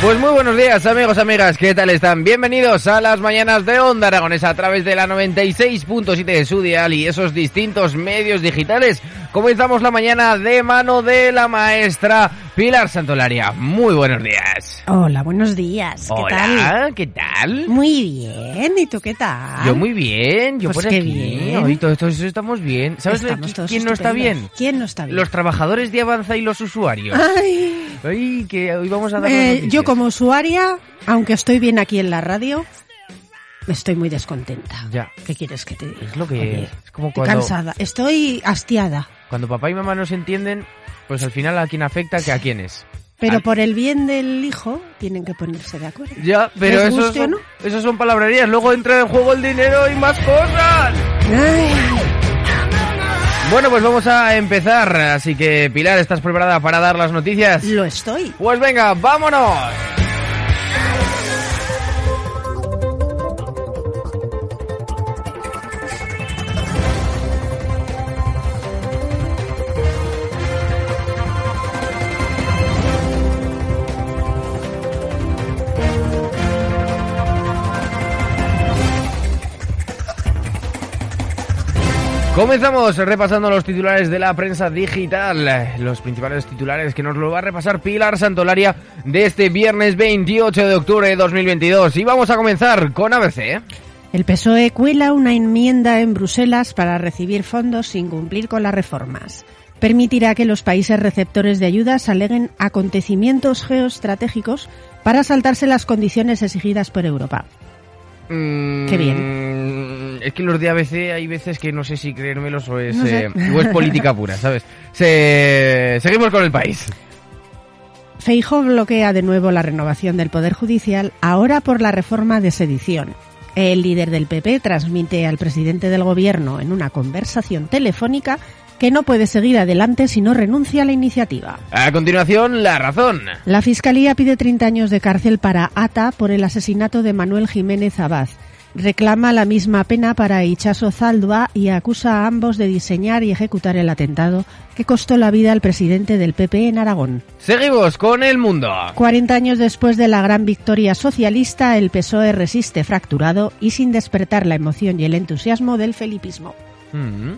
Pues muy buenos días amigos, amigas, ¿qué tal están? Bienvenidos a las mañanas de Onda Aragonesa a través de la 96.7 de su dial y esos distintos medios digitales. Comenzamos la mañana de mano de la maestra Pilar Santolaria. Muy buenos días. Hola, buenos días. ¿Qué Hola, tal? ¿qué tal? Muy bien. ¿Y tú qué tal? Yo muy bien, yo Pues por qué aquí. bien. Hoy todos, todos estamos bien. ¿Sabes Estamos qui- todos quién no está bien? ¿Quién no está bien? Los trabajadores de Avanza y los usuarios. Ay, Ay, que hoy vamos a dar eh, yo como usuaria, aunque estoy bien aquí en la radio, estoy muy descontenta. Ya. ¿Qué quieres que te diga? Es lo que Oye, es como estoy cuando cansada. Estoy hastiada. Cuando papá y mamá no se entienden, pues al final a quién afecta que a quién es. Pero Al- por el bien del hijo, tienen que ponerse de acuerdo. Ya, pero ¿Les eso son, no? son palabrerías. Luego entra en juego el dinero y más cosas. Ay, Bueno, pues vamos a empezar. Así que, Pilar, ¿estás preparada para dar las noticias? lo estoy. Pues venga, vámonos. Comenzamos repasando los titulares de la prensa digital, los principales titulares que nos lo va a repasar Pilar Santolaria de este viernes 28 de octubre de 2022. Y vamos a comenzar con ABC. El PSOE cuela una enmienda en Bruselas para recibir fondos sin cumplir con las reformas. Permitirá que los países receptores de ayudas aleguen acontecimientos geoestratégicos para saltarse las condiciones exigidas por Europa. Mm, Qué bien. Es que los de ABC hay veces que no sé si creérmelos o es, No sé. eh, o es política pura, ¿sabes? Se... Seguimos con el país. Feijóo bloquea de nuevo la renovación del Poder Judicial, ahora por la reforma de sedición. El líder del PP transmite al presidente del Gobierno en una conversación telefónica que no puede seguir adelante si no renuncia a la iniciativa. A continuación, la razón. La Fiscalía pide 30 años de cárcel para ATA por el asesinato de Manuel Jiménez Abad. Reclama la misma pena para Ichaso Zaldua y acusa a ambos de diseñar y ejecutar el atentado que costó la vida al presidente del PP en Aragón. Seguimos con el mundo. 40 años después de la gran victoria socialista, el PSOE resiste fracturado y sin despertar la emoción y el entusiasmo del felipismo. Mm.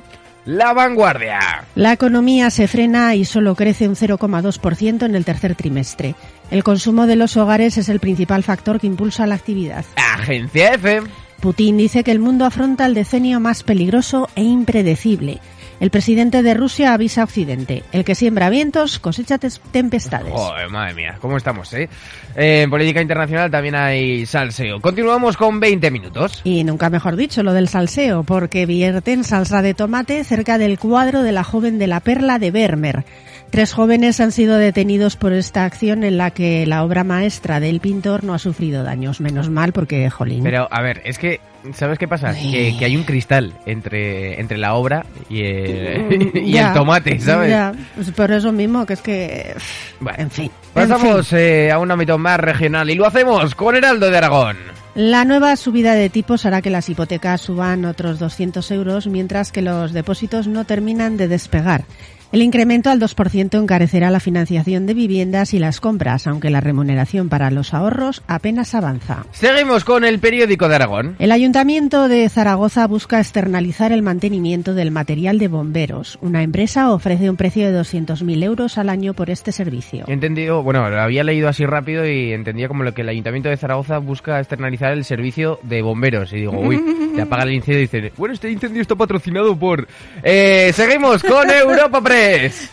La vanguardia. La economía se frena y solo crece un 0,2% en el tercer trimestre. El consumo de los hogares es el principal factor que impulsa la actividad. Agencia F. Putin dice que el mundo afronta el decenio más peligroso e impredecible. El presidente de Rusia avisa a Occidente. El que siembra vientos cosecha tempestades. Joder, madre mía, ¿cómo estamos, eh? Eh, En política internacional también hay salseo. Continuamos con 20 minutos. Y nunca mejor dicho lo del salseo, porque vierten salsa de tomate cerca del cuadro de la joven de la perla de Vermeer. Tres jóvenes han sido detenidos por esta acción en la que la obra maestra del pintor no ha sufrido daños. Menos mal porque, jolín. Pero, a ver, es que, ¿sabes qué pasa? Que, que hay un cristal entre, entre la obra y el, y Ya, el tomate, ¿sabes? Ya, pues por eso mismo, que es que... Bueno, en fin. en fin. Pasamos eh, a un ámbito más regional y lo hacemos con Heraldo de Aragón. La nueva subida de tipos hará que las hipotecas suban otros 200 euros, mientras que los depósitos no terminan de despegar. El incremento al 2% encarecerá la financiación de viviendas y las compras, aunque la remuneración para los ahorros apenas avanza. Seguimos con el periódico de Aragón. El Ayuntamiento de Zaragoza busca externalizar el mantenimiento del material de bomberos. Una empresa ofrece un precio de 200.000 euros al año por este servicio. He entendido, bueno, lo había leído así rápido y entendía como lo que el Ayuntamiento de Zaragoza busca externalizar el servicio de bomberos. Y digo, uy, te apaga el incendio y dice, bueno, este incendio está patrocinado por... Eh, seguimos con Europa Press.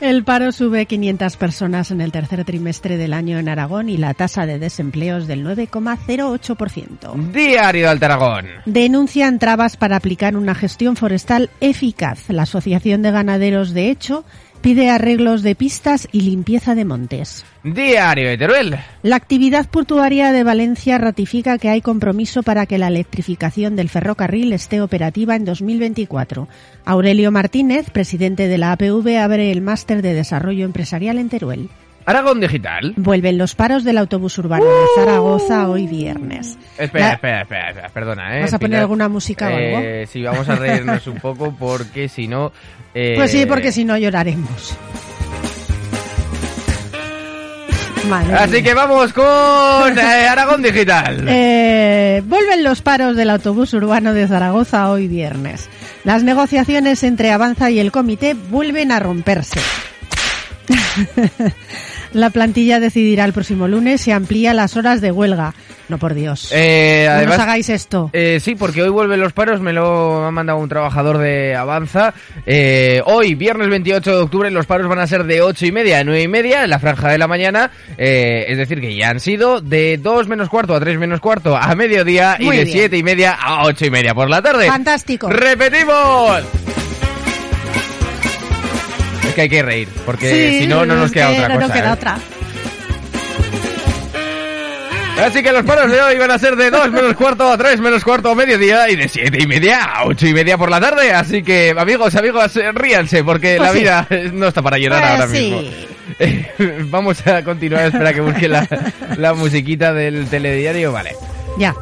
El paro sube 500 personas en el tercer trimestre del año en Aragón y la tasa de desempleo es del 9,08%. Diario de Altaragón. Denuncian trabas para aplicar una gestión forestal eficaz. La Asociación de Ganaderos de Hecho pide arreglos de pistas y limpieza de montes. Diario de Teruel. La actividad portuaria de Valencia ratifica que hay compromiso para que la electrificación del ferrocarril esté operativa en 2024. Aurelio Martínez, presidente de la APV, abre el máster de desarrollo empresarial en Teruel. Aragón Digital. Vuelven los paros del autobús urbano de Zaragoza hoy viernes. Espera, espera, espera, espera, perdona, ¿eh? ¿Vas a poner alguna música o algo? Eh, sí, vamos a reírnos un poco porque si no... eh, Pues sí, porque si no lloraremos. Madre Así mía. que vamos con eh, Aragón Digital. Eh, vuelven los paros del autobús urbano de Zaragoza hoy viernes. Las negociaciones entre Avanza y el comité vuelven a romperse. La plantilla decidirá el próximo lunes si amplía las horas de huelga. No, por Dios. Eh, no además, nos hagáis esto. Eh, sí, porque hoy vuelven los paros, me lo ha mandado un trabajador de Avanza. Eh, hoy, viernes 28 de octubre, los paros van a ser de 8 y media a 9 y media en la franja de la mañana. Eh, es decir, que ya han sido de 2 menos cuarto a 3 menos cuarto a mediodía y de bien. 7 y media a 8 y media por la tarde. Fantástico. ¡Repetimos! Que hay que reír, porque Sí, si no, no nos queda que otra no cosa. nos queda ¿eh? otra. Así que los paros de hoy van a ser de 2 menos cuarto a 3 menos cuarto a mediodía y de 7 y media a 8 y media por la tarde. Así que, amigos, amigos, ríanse porque Pues la sí. vida no está para llorar Pues ahora sí. mismo. Eh, Vamos a continuar, espera que busque la, la musiquita del telediario. Vale. Ya.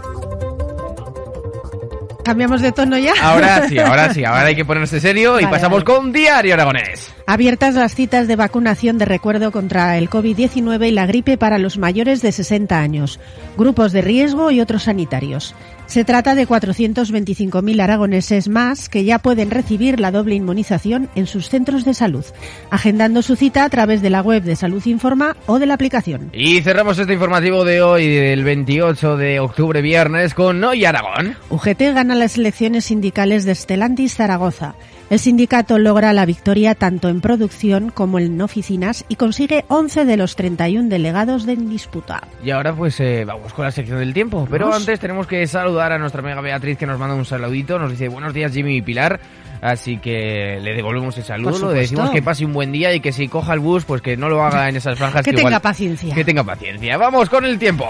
¿Cambiamos de tono ya? Ahora sí, ahora sí, ahora hay que ponerse serio y pasamos vale. con Diario Aragonés. Abiertas las citas de vacunación de recuerdo contra el COVID-19 y la gripe para los mayores de 60 años, grupos de riesgo y otros sanitarios. Se trata de 425.000 aragoneses más que ya pueden recibir la doble inmunización en sus centros de salud, agendando su cita a través de la web de Salud Informa o de la aplicación. Y cerramos este informativo de hoy, del 28 de octubre, viernes, con Hoy Aragón. UGT gana las elecciones sindicales de Stellantis Zaragoza. El sindicato logra la victoria tanto en producción como en oficinas y consigue 11 de los 31 delegados de disputa. Y ahora pues eh, vamos con la sección del tiempo. Pero Vamos. antes tenemos que saludar a nuestra amiga Beatriz que nos manda un saludito. Nos dice buenos días Jimmy y Pilar. Así que le devolvemos el saludo. Le decimos que pase un buen día y que si coja el bus pues que no lo haga en esas franjas. Que igual- tenga paciencia. Que tenga paciencia. Vamos con el tiempo.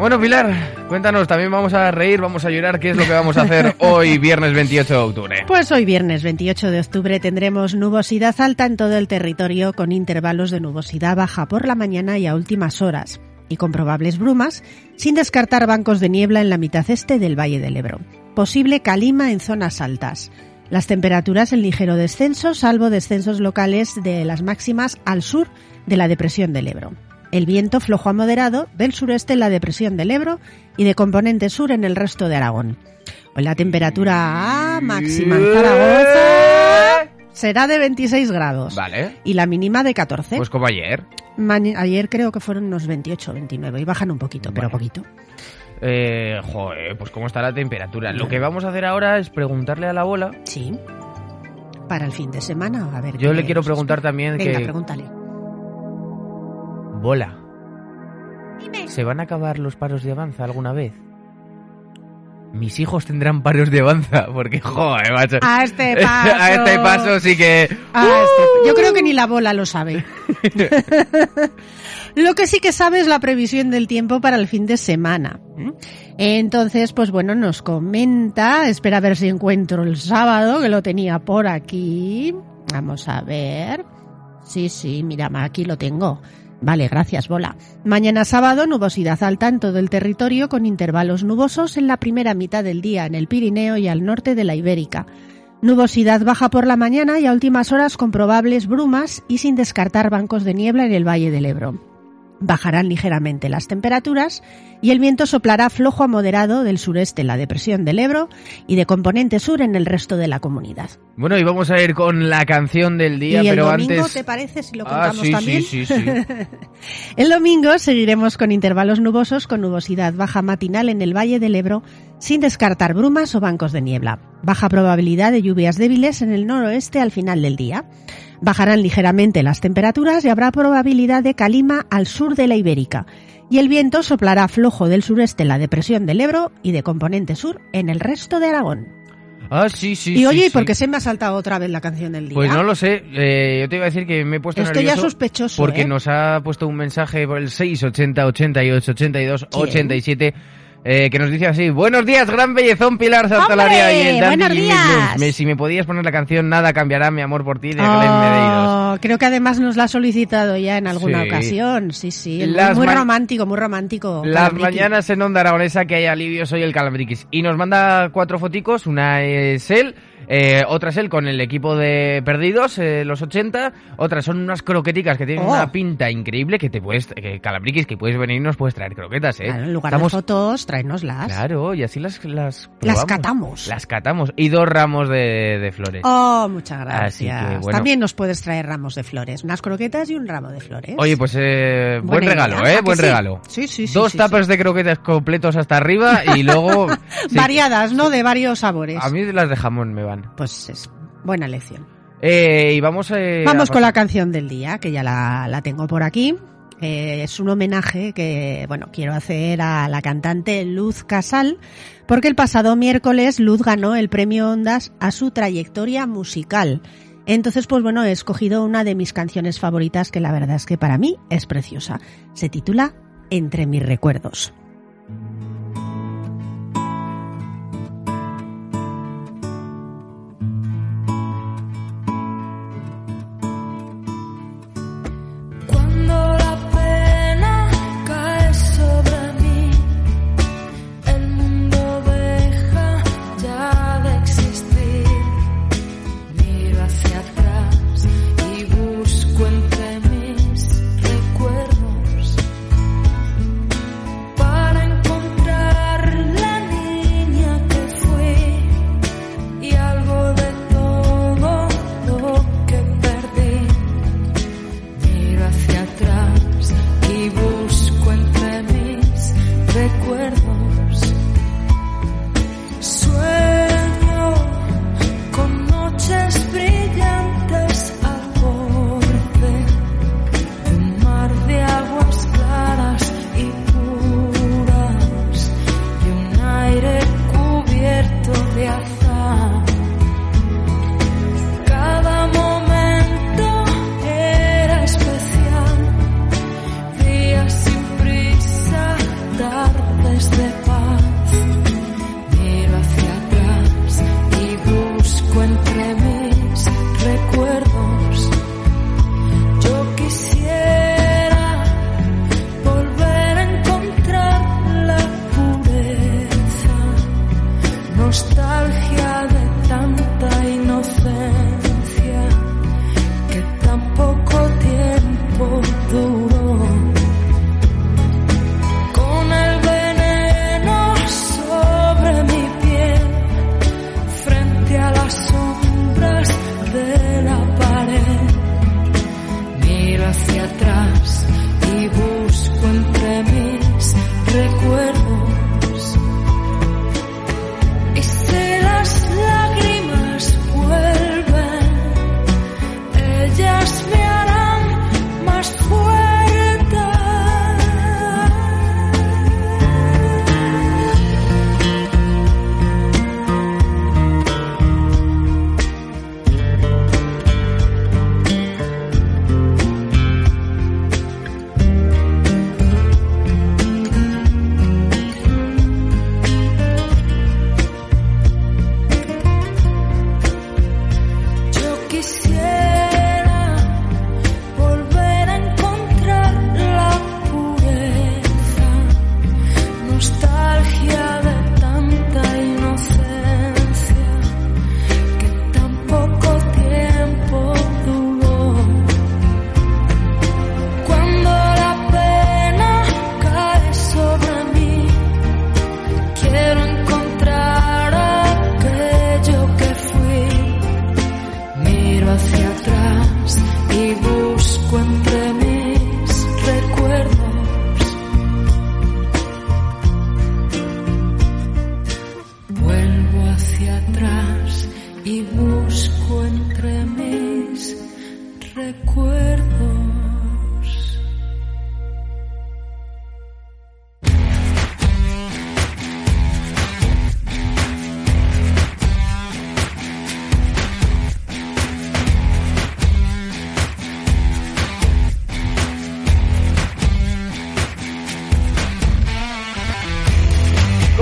Bueno, Pilar, cuéntanos, también vamos a reír, vamos a llorar, ¿qué es lo que vamos a hacer hoy, viernes 28 de octubre? Pues hoy viernes 28 de octubre tendremos nubosidad alta en todo el territorio con intervalos de nubosidad baja por la mañana y a últimas horas y con probables brumas, sin descartar bancos de niebla en la mitad este del Valle del Ebro. Posible calima en zonas altas. Las temperaturas en ligero descenso, salvo descensos locales de las máximas al sur de la depresión del Ebro. El viento flojo a moderado del sureste en la depresión del Ebro y de componente sur en el resto de Aragón. Hoy la temperatura máxima en Zaragoza será de 26 grados Vale, y la mínima de 14. pues como ayer. Ayer creo que fueron unos 28, 29 y bajan un poquito, pero Vale. poquito. Eh, joder, pues cómo está la temperatura. Lo que vamos a hacer ahora es preguntarle a la bola. Sí. Para el fin de semana, a ver. Yo le quiero preguntar también Venga, que... pregúntale. Bola. ¿Se van a acabar los paros de avanza alguna vez? Mis hijos tendrán paros de avanza, porque joder, macho. A este paso. a este paso sí que... A este- Yo creo que ni la bola lo sabe. Lo que sí que sabe es la previsión del tiempo para el fin de semana. Entonces, pues bueno, nos comenta, espera a ver si encuentro el sábado, que lo tenía por aquí. Vamos a ver. Sí, sí, mira, aquí lo tengo. Vale, gracias, bola. Mañana sábado, nubosidad alta en todo el territorio con intervalos nubosos en la primera mitad del día en el Pirineo y al norte de la Ibérica. Nubosidad baja por la mañana y a últimas horas con probables brumas y sin descartar bancos de niebla en el Valle del Ebro. Bajarán ligeramente las temperaturas y el viento soplará flojo a moderado del sureste en la depresión del Ebro y de componente sur en el resto de la comunidad. Bueno, y vamos a ir con la canción del día, ¿Y el pero domingo antes... te parece si lo Ah, contamos sí, también? sí, sí, sí. El domingo seguiremos con intervalos nubosos con nubosidad baja matinal en el Valle del Ebro, sin descartar brumas o bancos de niebla. Baja probabilidad de lluvias débiles en el noroeste al final del día. Bajarán ligeramente las temperaturas y habrá probabilidad de calima al sur de la Ibérica. Y el viento soplará flojo del sureste en la depresión del Ebro y de componente sur en el resto de Aragón. Ah, sí, sí, y sí, oye, ¿y sí. por qué se me ha saltado otra vez la canción del día? Pues no lo sé, eh, yo te iba a decir que me he puesto Estoy ya sospechoso, porque ¿eh? nos ha puesto un mensaje por el 680 88 82 ¿Quién? 87 eh, que nos dice así, buenos días, gran bellezón Pilar Santolaria ¡Hombre! y el Dandy ¡Buenos días! Me- si me podías poner la canción Nada cambiará mi amor por ti de Medeiros. Oh, creo que además nos la ha solicitado ya en alguna Sí. ocasión. Sí, sí. Muy, Las muy romántico, muy romántico. Las mañanas en Onda Aragonesa que hay alivio, soy el Calambriquis. Y nos manda cuatro foticos, una es él, Eh, otras él con el equipo de Perdidos, eh, los 80. Otras son unas croqueticas que tienen Oh. una pinta increíble que te puedes, que calabriquis, que puedes venir y nos puedes traer croquetas, ¿eh? Claro, en lugar Estamos- de fotos, tráenoslas. Claro, y así las, las, Las catamos. Las catamos. Y dos ramos de, de flores. Oh, muchas gracias. que, bueno. También nos puedes traer ramos de flores, unas croquetas y un ramo de flores. Oye, pues eh, buen regalo, idea, ¿a ¿eh? Buen sí? regalo. Sí, sí, sí. Dos sí, tapas sí. de croquetas completos hasta arriba y luego... Variadas, ¿no? De varios sabores. A mí las de jamón me van. Pues es buena lección. Eh, y vamos eh, Vamos a con la canción del día, que ya la, la tengo por aquí. Eh, es un homenaje que, bueno, quiero hacer a la cantante Luz Casal, porque el pasado miércoles Luz ganó el premio Ondas a su trayectoria musical. Entonces, pues bueno, he escogido una de mis canciones favoritas que la verdad es que para mí es preciosa. Se titula Entre mis recuerdos. de tanta inocencia.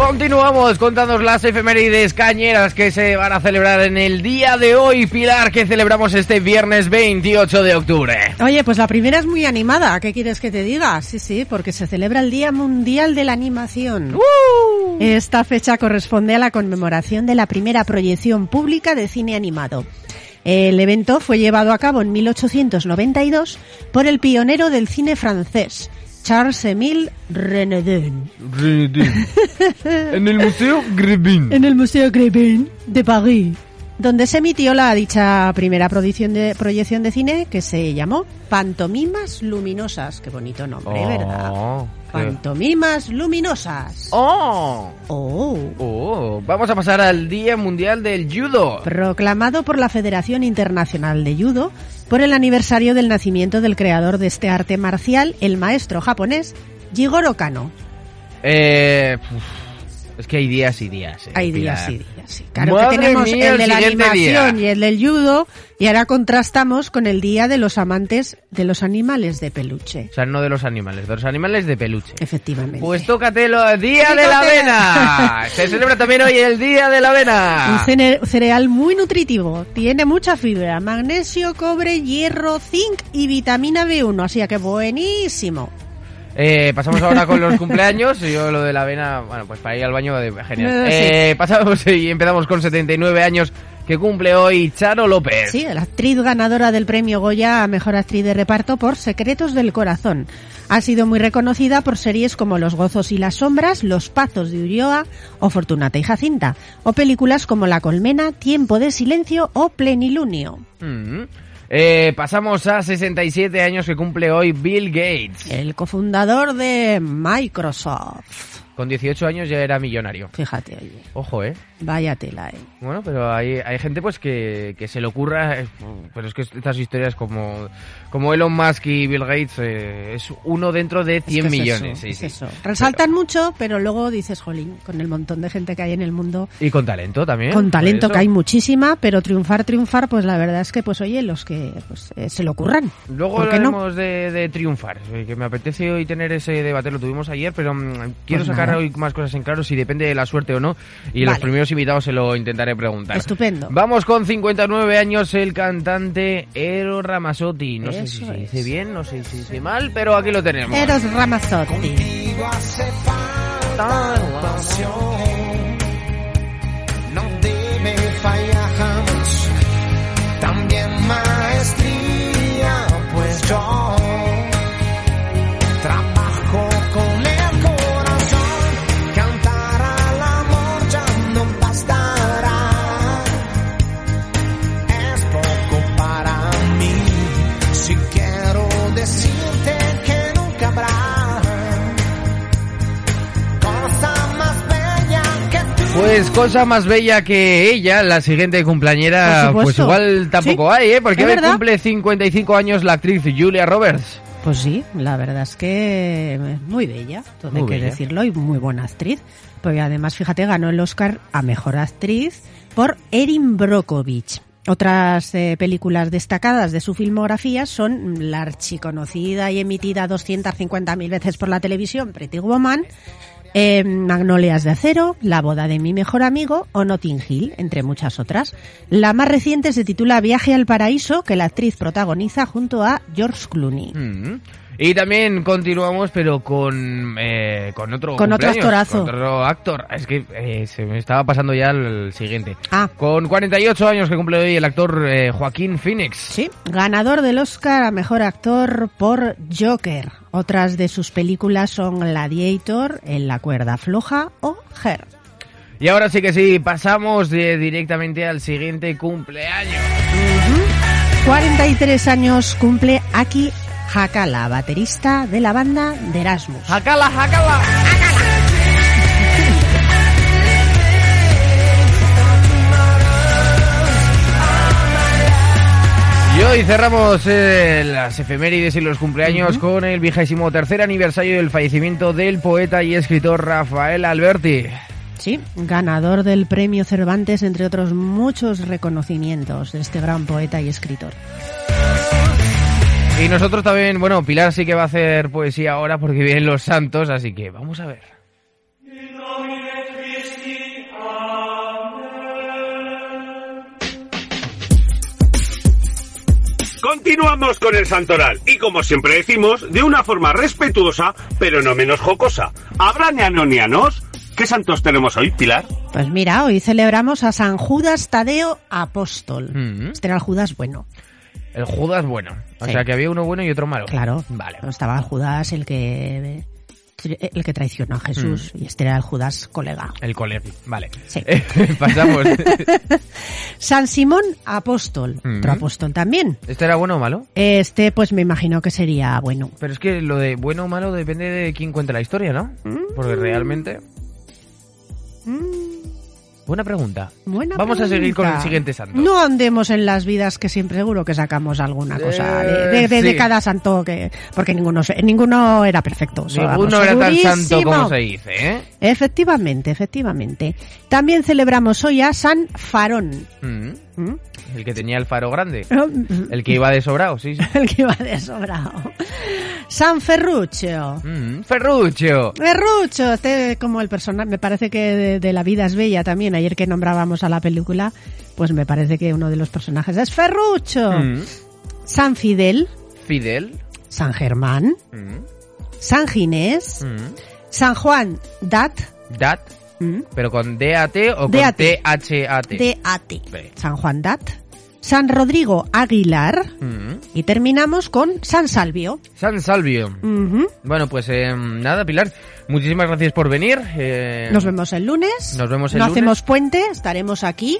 Continuamos contándonos las efemérides cañeras que se van a celebrar en el día de hoy, Pilar, que celebramos este viernes 28 de octubre. Oye, pues la primera es muy animada. ¿Qué quieres que te diga? Sí, sí, porque se celebra el Día Mundial de la Animación. ¡Uh! Esta fecha corresponde a la conmemoración de la primera proyección pública de cine animado. El evento fue llevado a cabo en 1892 por el pionero del cine francés, Charles-Émile Renedin, en el Museo Grebin. en el Museo Grebin de París, donde se emitió la dicha primera proyección de, proyección de cine que se llamó Pantomimas Luminosas. Qué bonito nombre, ¿verdad? Oh, qué- Pantomimas Luminosas. Oh, Oh. oh, vamos a pasar al Día Mundial del Judo. proclamado por la Federación Internacional de Judo por el aniversario del nacimiento del creador de este arte marcial, el maestro japonés Jigoro Kano. Eh, es que hay días y días. eh, Hay Pilar. días y días, sí. Claro Madre que tenemos mía, el de el la animación día. y el del judo y ahora contrastamos con el día de los amantes de los animales de peluche. O sea, no de los animales, de los animales de peluche. Efectivamente. Pues tócatelo, Día Sí, de la tócate. Avena. Se celebra también hoy el Día de la Un Avena. cene- cereal muy nutritivo, tiene mucha fibra, magnesio, cobre, hierro, zinc y vitamina B1, así que buenísimo. Eh, pasamos ahora con los cumpleaños. Yo lo de la avena, bueno, pues para ir al baño, eh, genial. Eh, sí. Eh, pasamos y empezamos con 79 años que cumple hoy Charo López. Sí, la actriz ganadora del premio Goya a Mejor Actriz de Reparto por Secretos del Corazón. Ha sido muy reconocida por series como Los Gozos y las Sombras, Los Pazos de Ulloa o Fortunata y Jacinta, o películas como La Colmena, Tiempo de Silencio o Plenilunio. Mm. Eh, pasamos a 67 años que cumple hoy Bill Gates. El cofundador de Microsoft. Con 18 años ya era millonario. Fíjate, oye, Ojo, ¿eh? vaya tela, eh. Bueno, pero hay, hay gente pues que, que se le ocurra, eh, pero es que estas historias como, como Elon Musk y Bill Gates eh, es uno dentro de 100 Es que es millones. eso, sí, es sí. eso. Resaltan mucho, pero luego dices, jolín, con el montón de gente que hay en el mundo, Y con talento también. con talento que hay muchísima, pero triunfar, triunfar, pues la verdad es que, pues oye, los que pues, eh, se lo ocurran. Luego hablaremos de, de triunfar, que me apetece hoy tener ese debate, lo tuvimos ayer, pero mm, quiero Pues sacar nada. hoy más cosas en claro si depende de la suerte o no, y los primeros invitados se lo intentaré preguntar. Estupendo. Vamos con 59 años el cantante Ero Ramazzotti. No sé si se dice bien, no sé si se dice mal, pero aquí lo tenemos. Eros Ramazzotti. no debe fallar jamás. También maestría, pues yo Pues cosa más bella que ella, la siguiente cumpleañera, pues igual tampoco Sí, hay, ¿eh? Porque hoy verdad. cumple 55 años la actriz Julia Roberts. Pues sí, la verdad es que muy bella, todo hay Muy que bella. decirlo, y muy buena actriz. Porque además, fíjate, ganó el Oscar a Mejor Actriz por Erin Brockovich. Otras eh, películas destacadas de su filmografía son la archiconocida y emitida 250.000 veces por la televisión Pretty Woman, eh, Magnolias de Acero, La boda de mi mejor amigo o Notting Hill, entre muchas otras. La más reciente se titula Viaje al paraíso, que la actriz protagoniza junto a George Clooney. Mm. Y también continuamos, pero con, eh, con otro Con otro actorazo. con otro actor. Es que eh, se me estaba pasando ya el siguiente. Ah. Con 48 años que cumple hoy el actor eh, Joaquín Phoenix. Sí, ganador del Oscar a Mejor Actor por Joker. Otras de sus películas son Gladiator, En la cuerda floja o Her. Y ahora sí que sí, pasamos de- directamente al siguiente cumpleaños. 43 años cumple Aki Hakala, baterista de la banda de Erasmus. ¡Jacala, jacala! Y hoy cerramos eh, las efemérides y los cumpleaños con el vigésimo tercer aniversario del fallecimiento del poeta y escritor Rafael Alberti. Sí, ganador del premio Cervantes, entre otros muchos reconocimientos de este gran poeta y escritor. Y nosotros también, bueno, Pilar sí que va a hacer poesía ahora porque vienen los santos, así que vamos a ver. Continuamos con el santoral y como siempre decimos, de una forma respetuosa, pero no menos jocosa. ¿Habrá neanonianos? ¿Qué santos tenemos hoy, Pilar? Pues mira, hoy celebramos a San Judas Tadeo Apóstol. Mm -hmm. Este era el Judas bueno. El Judas bueno. O Sí. sea que había uno bueno y otro malo. Claro. Vale. Estaba el Judas el que el que traicionó a Jesús y este era el Judas colega. El colegio. Vale. Sí. Pasamos. San Simón Apóstol, Mm. otro apóstol también. ¿Este era bueno o malo? Este pues me imagino que sería bueno. Pero es que lo de bueno o malo depende de quién cuente la historia, ¿no? Porque realmente... Buena pregunta. Buena Vamos a seguir con el siguiente santo. No andemos en las vidas que siempre seguro que sacamos alguna cosa Eh, de, de- de- cada santo que porque ninguno ninguno era perfecto. Ninguno era tan santo como se dice, ¿eh? Efectivamente, efectivamente. También celebramos hoy a San Farón. Mm. ¿Mm? El que tenía el faro grande. El que iba de sobrado, sí. sí. El que iba de sobrado. San Ferruccio. Mm, Ferruccio. Ferruccio, este como el personaje, me parece que de, de La vida es bella también, ayer que nombrábamos a la película, pues me parece que uno de los personajes es Ferruccio. Mm. San Fidel, Fidel. San Germán. San Ginés. San Juan Dat, Dat. ¿Mm? Pero con D-A-T o con D-A-T. T-H-A-T. D-A-T. San Juan Dat, San Rodrigo Aguilar Mm. y terminamos con San Salvio. San Salvio. Bueno, pues eh, nada, Pilar. Muchísimas gracias por venir. eh, Nos vemos el lunes. Nos vemos el no lunes. hacemos puente, estaremos aquí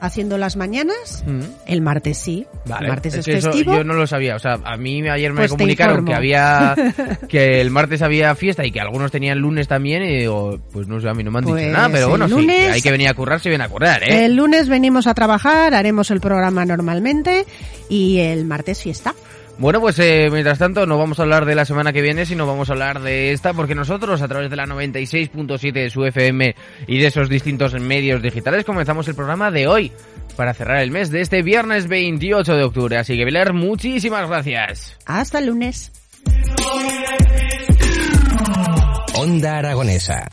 haciendo las mañanas. Mm. El martes sí. Vale. El martes es, que eso festivo. yo no lo sabía. O sea, a mí ayer me Pues comunicaron que había que el martes había fiesta y que algunos tenían lunes también y digo, pues no sé, a mí no me han Pues dicho nada, pero bueno, sí, lunes- hay que venir a currar, se viene a currar, ¿eh? El lunes venimos a trabajar, haremos el programa normalmente y el martes fiesta. Bueno, pues eh, mientras tanto no vamos a hablar de la semana que viene, sino vamos a hablar de esta, porque nosotros a través de la 96.7 de su FM y de esos distintos medios digitales comenzamos el programa de hoy para cerrar el mes de este viernes 28 de octubre. Así que, Pilar, muchísimas gracias. Hasta el lunes. Onda Aragonesa.